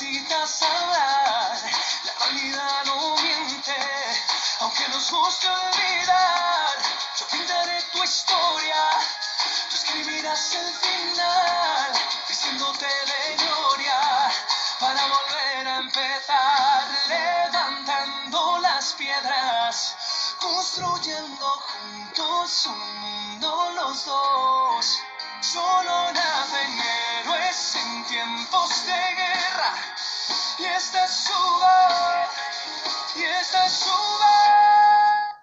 necesitas hablar, la realidad no miente, aunque nos guste olvidar, yo pintaré tu historia, tú escribirás el final, diciéndote de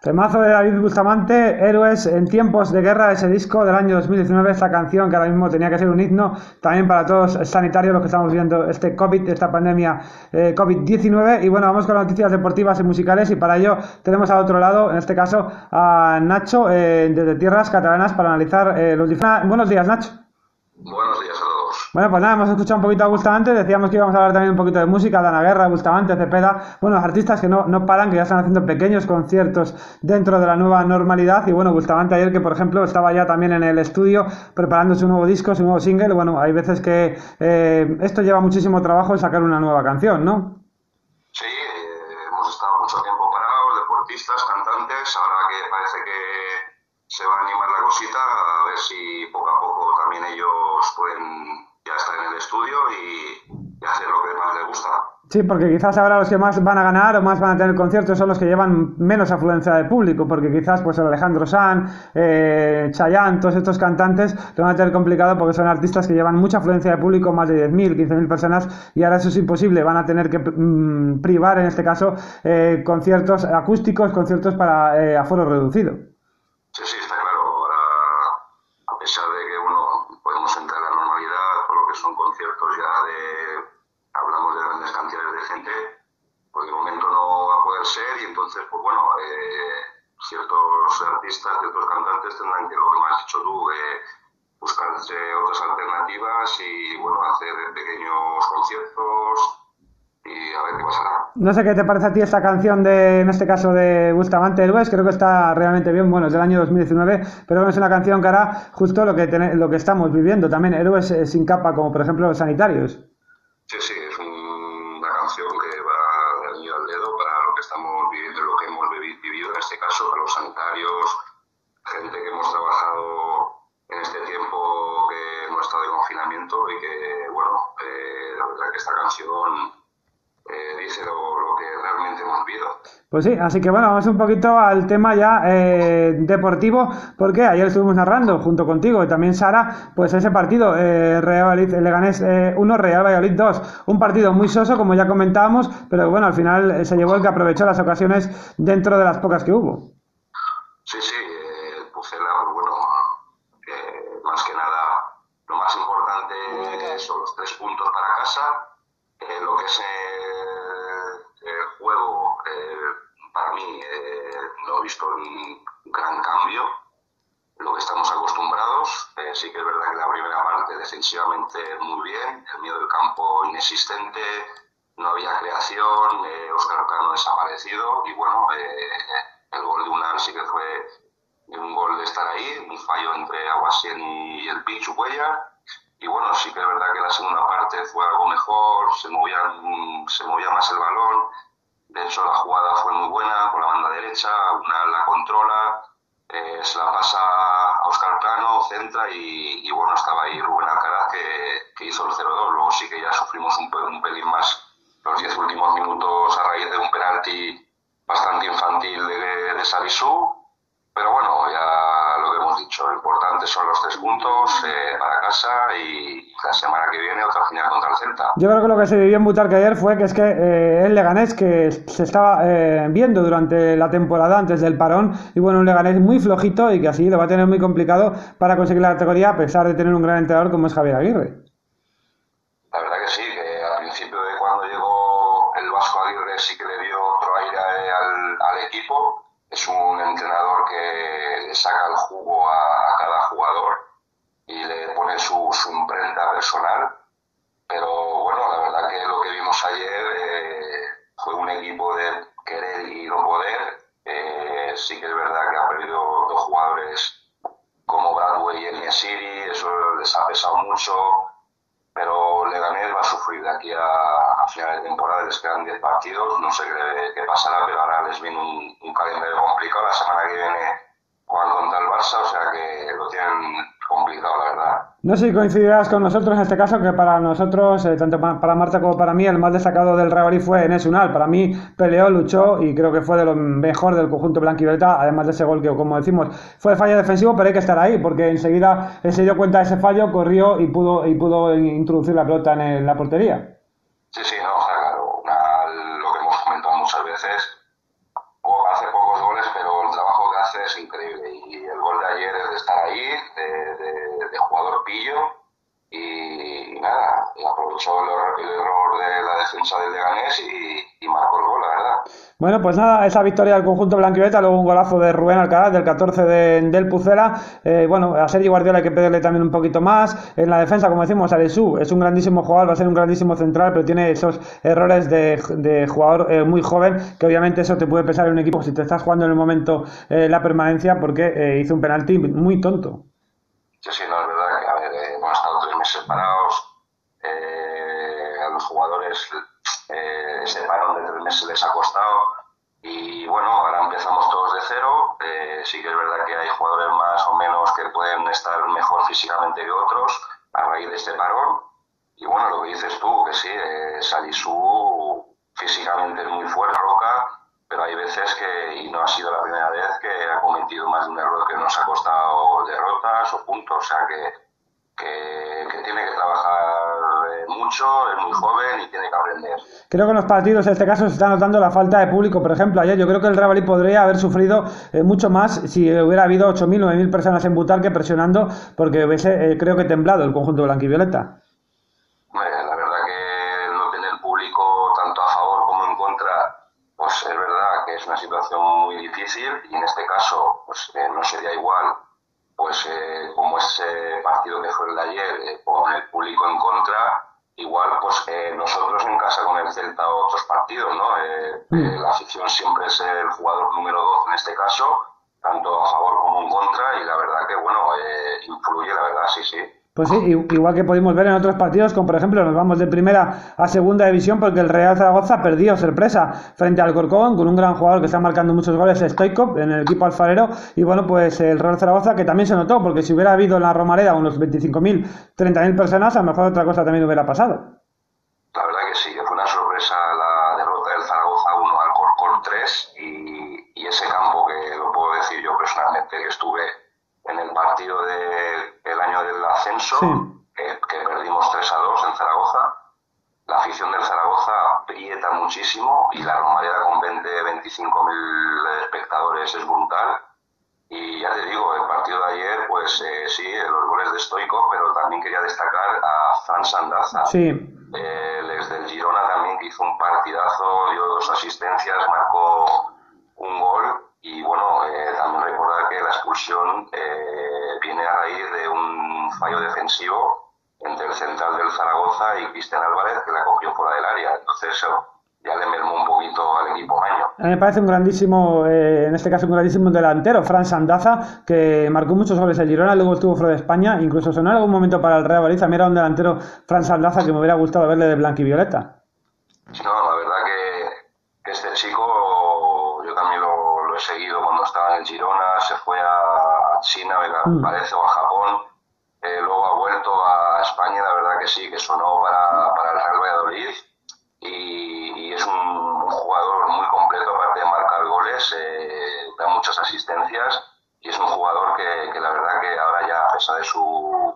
Temazo de David Bustamante, Héroes en tiempos de guerra, ese disco del año 2019, esta canción que ahora mismo tenía que ser un himno también para todos sanitarios, los que estamos viendo este COVID, esta pandemia eh, COVID-19. Y bueno, vamos con las noticias deportivas y musicales y para ello tenemos al otro lado, en este caso, a Nacho eh, desde Tierras Catalanas para analizar eh, los diferentes... Buenos días, Nacho. Buenos días a. Bueno, pues nada, hemos escuchado un poquito a Bustamante, decíamos que íbamos a hablar también un poquito de música, Dana Guerra, Bustamante, Cepeda, bueno, artistas que no, no paran, que ya están haciendo pequeños conciertos dentro de la nueva normalidad. Y bueno, Bustamante ayer que por ejemplo estaba ya también en el estudio preparando su nuevo disco, su nuevo single, bueno, hay veces que eh, esto lleva muchísimo trabajo sacar una nueva canción, ¿no? Sí, eh, hemos estado mucho tiempo parados, deportistas, cantantes, ahora que parece que se va a animar la cosita, a ver si poco a poco también ellos pueden estar en el estudio y, y hacer lo que más les gusta. Sí, porque quizás ahora los que más van a ganar o más van a tener conciertos son los que llevan menos afluencia de público, porque quizás pues el Alejandro San, eh, Chayanne, todos estos cantantes lo van a tener complicado porque son artistas que llevan mucha afluencia de público, más de 10.000, 15.000 personas, y ahora eso es imposible, van a tener que mm, privar en este caso eh, conciertos acústicos, conciertos para eh, aforo reducido. Sí, sí, está claro. Ahora, a pesar de que bueno, podemos entrar en la normalidad, lo que son conciertos ya de, hablamos de grandes cantidades de gente, pues de momento no va a poder ser y entonces, pues bueno, eh, ciertos artistas, ciertos cantantes tendrán que, lo que me has dicho tú, eh, buscarse otras alternativas y bueno, hacer pequeños conciertos y a ver qué pasará. No sé qué te parece a ti esta canción de, en este caso de Bustamante Héroes, creo que está realmente bien, bueno, es del año 2019, pero es una canción que hará justo lo que, tene- lo que estamos viviendo, también héroes sin capa, como por ejemplo los sanitarios. Sí, sí, es un- una canción que va de anillo al dedo para lo que estamos viviendo, lo que hemos vivi- vivido en este caso, para los sanitarios, gente que hemos trabajado en este tiempo que hemos estado de confinamiento y que, bueno, eh, la verdad que esta canción eh, dice lo, Pues sí, así que bueno, vamos un poquito al tema ya eh, deportivo, porque ayer estuvimos narrando junto contigo y también Sara, pues ese partido, eh, Real Valladolid, Leganés 1, Real Valladolid 2, un partido muy soso, como ya comentábamos, pero bueno, al final eh, se llevó el que aprovechó las ocasiones dentro de las pocas que hubo. Sí, sí, eh, el Pucela, pues bueno, eh, más que nada, lo más importante son los tres puntos para casa. Eh, lo que eh, el eh, para mí, eh, no he visto un gran cambio. Lo que estamos acostumbrados, eh, sí que es verdad que la primera parte defensivamente muy bien, el miedo del campo inexistente, no había creación, Oscar Cano desaparecido y bueno, el gol de Unal sí que fue un gol de estar ahí, un fallo entre Aguasien y el Pichu Cuellar. Y bueno, sí que es verdad que la segunda parte fue algo mejor, se movía, mm, se movía más el balón. De hecho, la jugada fue muy buena por la banda derecha, una la controla, eh, se la pasa a Oscar Plano, centra y, y bueno, estaba ahí Rubén Alcaraz que, que hizo el 0-2. Luego sí que ya sufrimos un, un pelín más los 10 últimos minutos a raíz de un penalti bastante infantil de, de Savisú. Pero bueno, ya hemos dicho, lo importante son los tres puntos eh, para casa y la semana que viene otra final contra el Celta. Yo creo que lo que se vivió en Butarque ayer fue que es que eh, el Leganés que se estaba eh, viendo durante la temporada antes del parón y bueno, un Leganés muy flojito y que así lo va a tener muy complicado para conseguir la categoría a pesar de tener un gran entrenador como es Javier Aguirre. La verdad que sí, que al principio de cuando llegó el Vasco Aguirre sí que le dio otro aire al, al equipo. Es un entrenador que saca el jugo a, cada jugador y le pone su, su imprenta personal. Pero bueno, la verdad que lo que vimos ayer eh, fue un equipo de querer y no poder. Eh, sí que es verdad que ha perdido dos jugadores como Bradway y Enyesiri, eso les ha pesado mucho. Sufrir de aquí a, a finales de temporada, les quedan 10 partidos, no sé qué, qué, pasará, pero ahora les viene un, un calendario complicado, la semana que viene juegan contra el Barça, o sea que lo tienen complicado, verdad. No sé si coincidirás con nosotros en este caso, que para nosotros, eh, tanto para Marta como para mí, el más destacado del Real fue Enes Unal. Para mí peleó, luchó y creo que fue de lo mejor del conjunto blanquivioleta, además de ese gol que, como decimos, fue fallo defensivo, pero hay que estar ahí, porque enseguida se dio cuenta de ese fallo, corrió y pudo, y pudo introducir la pelota en, el, en la portería. Sí, sí, no, claro, una, lo que hemos comentado muchas veces, hace pocos goles, pero el trabajo que hace es increíble. Y el gol de ayer es de estar ahí, de, de, de jugador pillo, y, nada, y aprovechó el, error de la defensa del Leganés y, y, marcó el gol, la verdad. Bueno, pues nada, esa victoria del conjunto blanquiveta, luego un golazo de Rubén Alcaraz del 14 de, del Pucela. Eh, bueno, a Sergio Guardiola hay que pedirle también un poquito más. En la defensa, como decimos, Aresu es un grandísimo jugador, va a ser un grandísimo central, pero tiene esos errores de, de jugador eh, muy joven, que obviamente eso te puede pesar en un equipo si te estás jugando en el momento eh, la permanencia, porque eh, hizo un penalti muy tonto. Sí, sí, no, es verdad que, a ver, eh, separados, eh, a los jugadores eh, ese parón de tres meses les ha costado. Y bueno, ahora empezamos todos de cero, eh, sí que es verdad que hay jugadores más o menos que pueden estar mejor físicamente que otros a raíz de este parón. Y bueno, lo que dices tú, que sí, eh, Salisu físicamente es muy fuerte, Roca, pero hay veces que, y no ha sido la primera vez, que ha cometido más de un error que nos ha costado derrotas o puntos, o sea que, que tiene que trabajar eh, mucho, es muy joven y tiene que aprender. Creo que en los partidos en este caso se está notando la falta de público, por ejemplo, ayer yo creo que el Real Madrid podría haber sufrido eh, mucho más si hubiera habido 8.000, 9.000 personas en Butarque presionando, porque hubiese, eh, creo que temblado el conjunto blanquivioleta. La verdad que no tener público tanto a favor como en contra pues es verdad que es una situación muy difícil y en este caso pues eh, no sería igual pues eh, como ese partido que fue el de ayer eh, con el público en contra igual pues nosotros en casa con el Celta otros partidos no mm. la afición siempre es el jugador número dos en este caso tanto a favor como en contra y la verdad que bueno influye la verdad sí sí pues sí, igual que pudimos ver en otros partidos, como por ejemplo nos vamos de primera a segunda división porque el Real Zaragoza perdió sorpresa frente al Corcón con un gran jugador que está marcando muchos goles, Stoikov, en el equipo alfarero. Y bueno, pues el Real Zaragoza que también se notó, porque si hubiera habido en la Romareda unos 25.000, 30.000 personas, a lo mejor otra cosa también hubiera pasado. La verdad que sí, fue una sorpresa la derrota del Zaragoza 1 al Corcón 3 y, y ese campo que lo puedo decir yo personalmente que estuve en el partido del de, año del ascenso, sí. que, que, perdimos 3 a 2 en Zaragoza. La afición del Zaragoza aprieta muchísimo y la Romareda con 20, 25 mil espectadores es brutal. Y ya te digo, el partido de ayer, pues eh, sí, los goles de Stoico, pero también quería destacar a Fran Sandaza, sí. eh, del Girona también, que hizo un partidazo, dio dos asistencias, marcó un gol y bueno, eh, también recordar que la expulsión eh, viene a raíz de un fallo defensivo entre el central del Zaragoza y Cristian Álvarez, que la cogió fuera del área. Entonces eso ya le mermó un poquito al equipo año. A mí me parece un grandísimo, eh, en este caso un grandísimo delantero, Fran Sandaza, que marcó muchos goles en Girona, luego estuvo fuera de España, incluso sonó en algún momento para el Real Madrid. A mí era un delantero, Fran Sandaza, que me hubiera gustado verle de blanco y violeta. No, la verdad que, que este chico, también lo, lo, he seguido cuando estaba en el Girona, se fue a China, me mm. parece, o a Japón, eh, luego ha vuelto a España, la verdad que sí, que sonó para, para el Real Valladolid y, y es un, un, jugador muy completo, aparte de marcar goles, eh, da muchas asistencias y es un jugador que, que, la verdad que ahora ya, a pesar de su,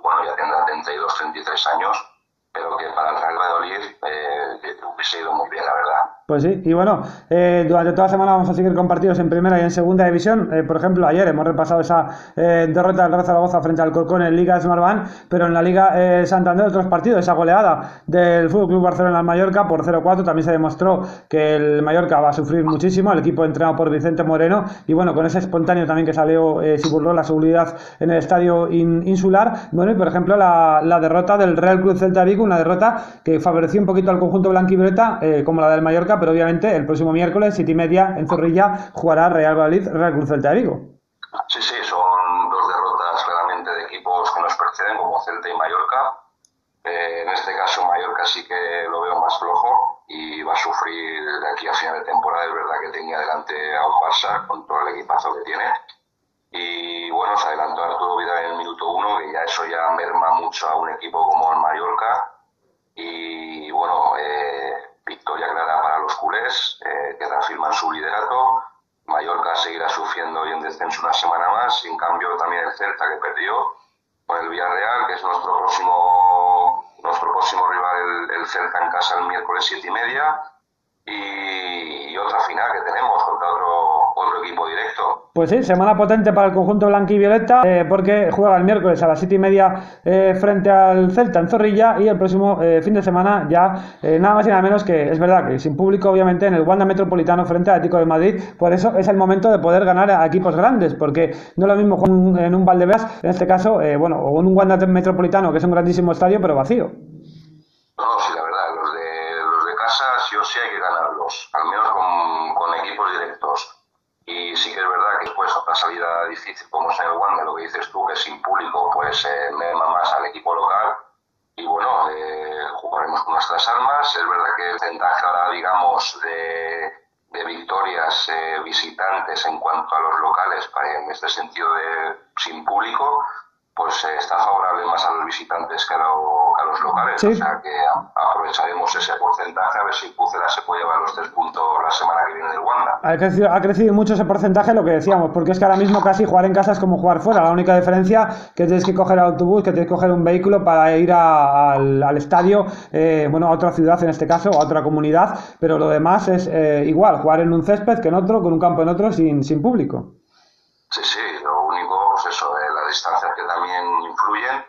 bueno, ya tendrá 32, 33 años, pero que para el Real Valladolid eh, hubiese ido muy bien, la verdad. Pues sí, y bueno, eh, durante toda la semana vamos a seguir con partidos en primera y en segunda división. Eh, por ejemplo, ayer hemos repasado esa eh, derrota del Real Zaragoza frente al Corcón en Liga Smartbank, pero en la Liga eh, Santander otros partidos, esa goleada del Fútbol Club Barcelona al Mallorca por 0-4 también se demostró que el Mallorca va a sufrir muchísimo, el equipo entrenado por Vicente Moreno, y bueno, con ese espontáneo también que salió, se burló la seguridad en el estadio in, insular. Bueno, y por ejemplo, la, derrota del Real Club Celta Vigo, una derrota que favoreció un poquito al conjunto blanquivioleta, como la del Mallorca, pero obviamente el próximo miércoles, siete y media, en Zorrilla, jugará Real Valladolid, Real Cruz Celta de Vigo. Sí, sí, son dos derrotas claramente de equipos que nos preceden, como Celta y Mallorca. Eh, en este caso Mallorca sí que lo veo más flojo y va a sufrir de aquí a final de temporada. Es verdad que tenía delante a un Barça con todo el equipazo que tiene. Y bueno, se adelantó Arturo Vidal en el minuto uno, y ya eso ya merma mucho a un equipo como el Mallorca. Y bueno, eh, victoria clara para los culés, eh, que reafirman su liderato. Mallorca seguirá sufriendo hoy en descenso una semana más. En cambio, también el Celta que perdió con el Villarreal, que es nuestro próximo, nuestro próximo rival, el, el Celta en casa el miércoles siete y media. Y, y otra final que tenemos contra otro, otro equipo directo. Pues sí, semana potente para el conjunto blanquivioleta, eh, porque juega el miércoles a las siete y media eh, frente al Celta en Zorrilla y el próximo eh, fin de semana ya eh, nada más y nada menos que, es verdad que sin público obviamente en el Wanda Metropolitano frente al Atlético de Madrid, por eso es el momento de poder ganar a equipos grandes, porque no es lo mismo jugar un- en un Valdebebas, en este caso, eh, bueno, o en un Wanda Metropolitano que es un grandísimo estadio pero vacío. No, sí, la verdad, los de, los de casa sí o sí hay que ganarlos, al menos con, con equipos directos. Y sí que es verdad que después otra salida difícil como es en el Wanda, lo que dices tú, que sin público pues eh, merma más al equipo local. Y bueno, eh, jugaremos con nuestras armas. Es verdad que el porcentaje ahora, digamos, de, de victorias eh, visitantes en cuanto a los locales, para- en este sentido de sin público, pues eh, está favorable más a los visitantes que a, lo- que a los locales. Sí. O sea que aprovecharemos ese porcentaje a ver si Pucela se puede llevar los tres puntos la semana que viene del Wanda. Ha crecido, ha crecido mucho ese porcentaje, lo que decíamos, porque es que ahora mismo casi jugar en casa es como jugar fuera. La única diferencia que tienes que coger autobús, que tienes que coger un vehículo para ir a- al, al estadio, eh, bueno, a otra ciudad en este caso, a otra comunidad, pero lo demás es eh, igual, jugar en un césped que en otro, con un campo en otro, sin, sin público. Sí, sí, lo único, pues eso, eh, las distancias que también influyen,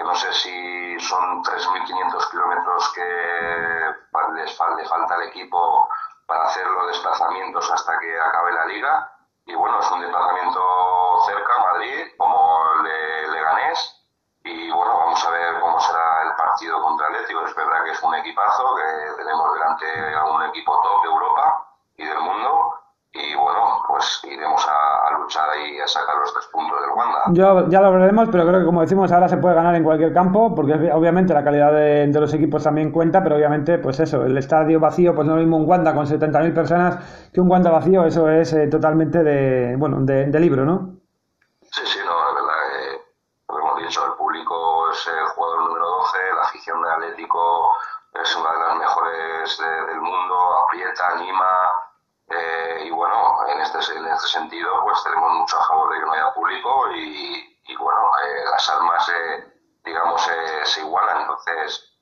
que no sé si son 3.500 kilómetros que les fal- le falta al equipo para hacer los desplazamientos hasta que acabe la liga. Y bueno, es un desplazamiento cerca, Madrid, como el de Leganés. Y bueno, vamos a ver cómo será el partido contra el Atlético. Es verdad que es un equipazo, que tenemos delante a un equipo top de Europa y del mundo. Y pues iremos a, a luchar y a sacar los tres puntos del Wanda. Yo, ya lo veremos, pero creo que como decimos, ahora se puede ganar en cualquier campo, porque obviamente la calidad de, de los equipos también cuenta, pero obviamente, pues eso, el estadio vacío, pues no es lo mismo un Wanda con 70.000 personas que un Wanda vacío, eso es eh, totalmente de, bueno, de, de libro, ¿no? Sí, sí, no, la verdad que, como hemos dicho, el público es el jugador número 12, la afición del Atlético es una de las mejores de- del mundo, aprieta, anima, eh, bueno, en este, en este sentido, pues tenemos mucho a favor de que no haya público y, y bueno, eh, las armas, eh, digamos, eh, se igualan, entonces,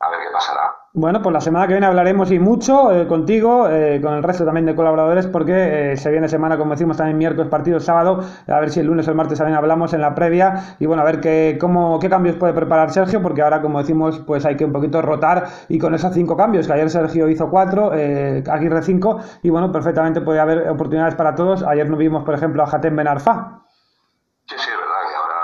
a ver qué pasará. Bueno, pues la semana que viene hablaremos y mucho eh, contigo, eh, con el resto también de colaboradores, porque eh, se viene semana, como decimos, también miércoles, partido sábado, a ver si el lunes o el martes también hablamos en la previa, y bueno, a ver qué, cómo, qué cambios puede preparar Sergio, porque ahora, como decimos, pues hay que un poquito rotar, y con esos cinco cambios, que ayer Sergio hizo cuatro, eh, Aguirre cinco, y bueno, perfectamente puede haber oportunidades para todos. Ayer no vimos, por ejemplo, a Jatem Benarfa. Sí, sí, es verdad que ahora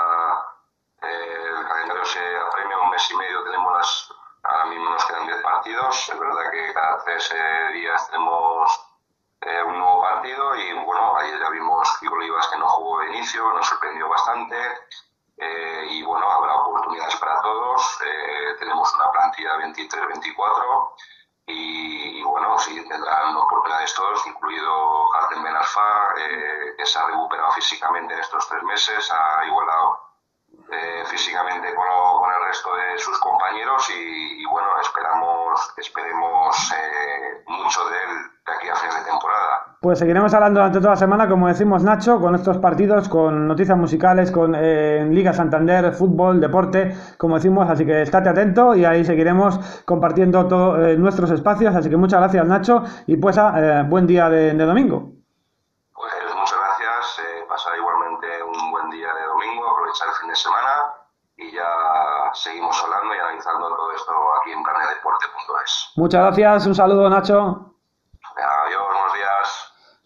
eh, el calendario se apremia un mes y medio, tenemos las, ahora mismo nos quedan 10 partidos, es verdad que cada tres eh, días tenemos eh, un nuevo partido y bueno, ayer ya vimos que Olivas que no jugó de inicio, nos sorprendió bastante eh, y bueno, habrá oportunidades para todos, eh, tenemos una plantilla 23-24 y, y bueno, sí, tendrán oportunidades todos, incluido Artem Benarfa, eh, que se ha recuperado físicamente en estos tres meses, ha igualado eh, físicamente con, lo- con el resto de sus compañeros y, y bueno, esperamos, esperemos eh, mucho de él de aquí a fin de temporada. Pues seguiremos hablando durante toda la semana, como decimos Nacho, con estos partidos, con noticias musicales, con eh, Liga Santander, fútbol, deporte, como decimos, así que estate atento y ahí seguiremos compartiendo todos nuestros espacios, así que muchas gracias Nacho y pues ah, eh, buen día de domingo. Pues muchas gracias, eh, pasar igualmente un buen día de domingo, aprovechar el fin de semana y ya seguimos hablando y analizando todo esto aquí en carnedeporte.es. Muchas gracias, un saludo Nacho. Adiós.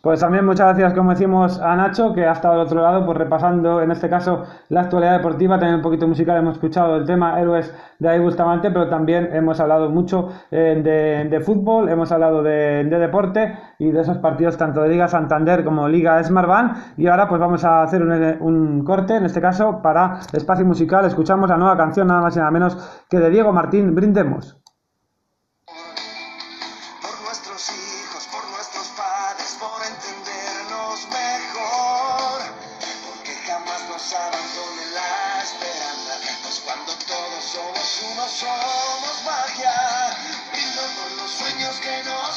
Pues también muchas gracias, como decimos, a Nacho, que ha estado al otro lado, pues repasando, en este caso, la actualidad deportiva, también un poquito musical, hemos escuchado el tema Héroes de ahí Bustamante, pero también hemos hablado mucho eh, de, fútbol, hemos hablado de, deporte y de esos partidos tanto de Liga Santander como Liga Smartbank, y ahora pues vamos a hacer un, un corte, en este caso, para espacio musical, escuchamos la nueva canción, nada más y nada menos que de Diego Martín, Brindemos.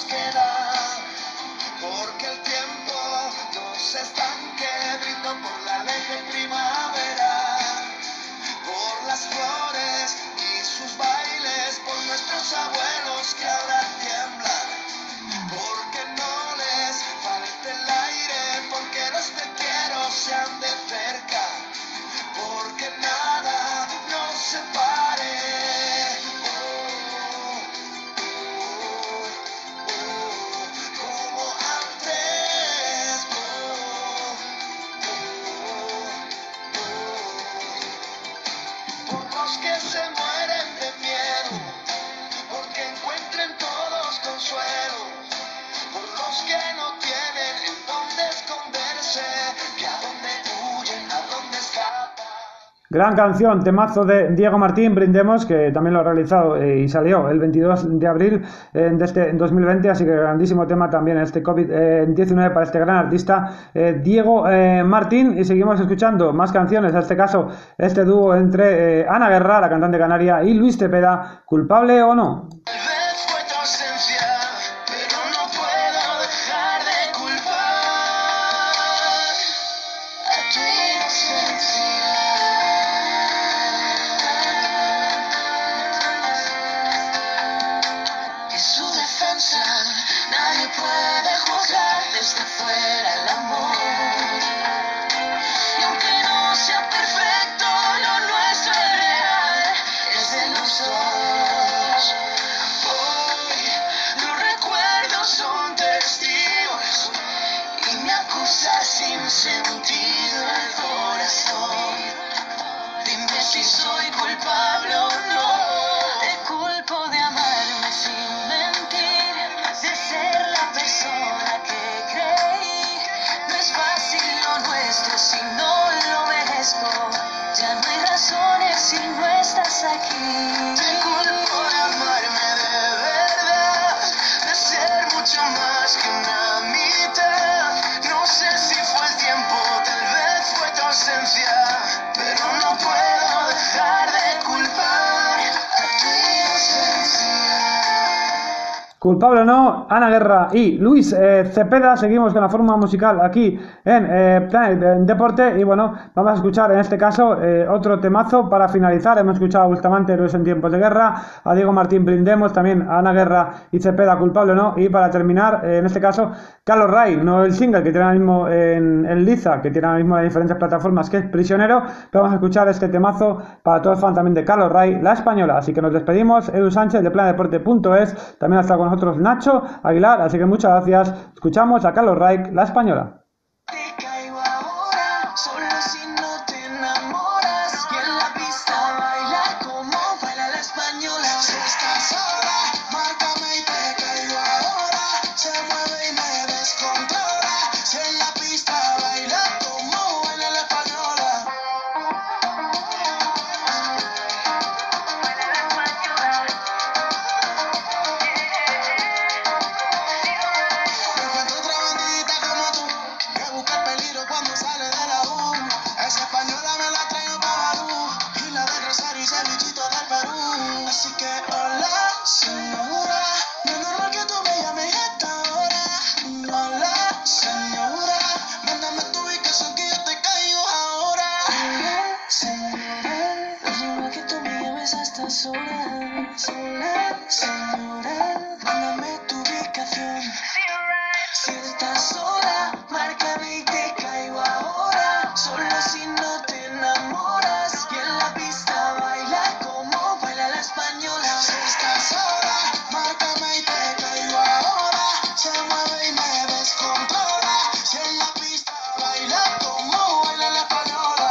queda, porque el tiempo nos estanque, brindo por la ley de primavera, por las flores y sus bailes, por nuestros abuelos que que se. Gran canción, temazo de Diego Martín, Brindemos, que también lo ha realizado eh, y salió el 22 de abril eh, de este 2020, así que grandísimo tema también este COVID-19 para este gran artista eh, Diego Martín. Y seguimos escuchando más canciones, en este caso este dúo entre Ana Guerra, la cantante canaria, y Luis Tepeda, culpable o no. Culpable o no, Ana Guerra y Luis eh, Cepeda. Seguimos con la fórmula musical aquí en eh, Deporte. Y bueno, vamos a escuchar en este caso eh, otro temazo para finalizar. Hemos escuchado a Bustamante Luis en tiempos de guerra, a Diego Martín Brindemos, también a Ana Guerra y Cepeda, culpable o no. Y para terminar, en este caso, Carlos Ray, no el single que tiene ahora mismo en, en Liza, que tiene ahora mismo en diferentes plataformas, que es Prisionero. Pero vamos a escuchar este temazo para todos los fans también de Carlos Ray, la española. Así que nos despedimos. Edu Sánchez de Planedeporte.es también hasta con nosotros Nacho Aguilar, así que muchas gracias. Escuchamos a Carlos Reich, La Española.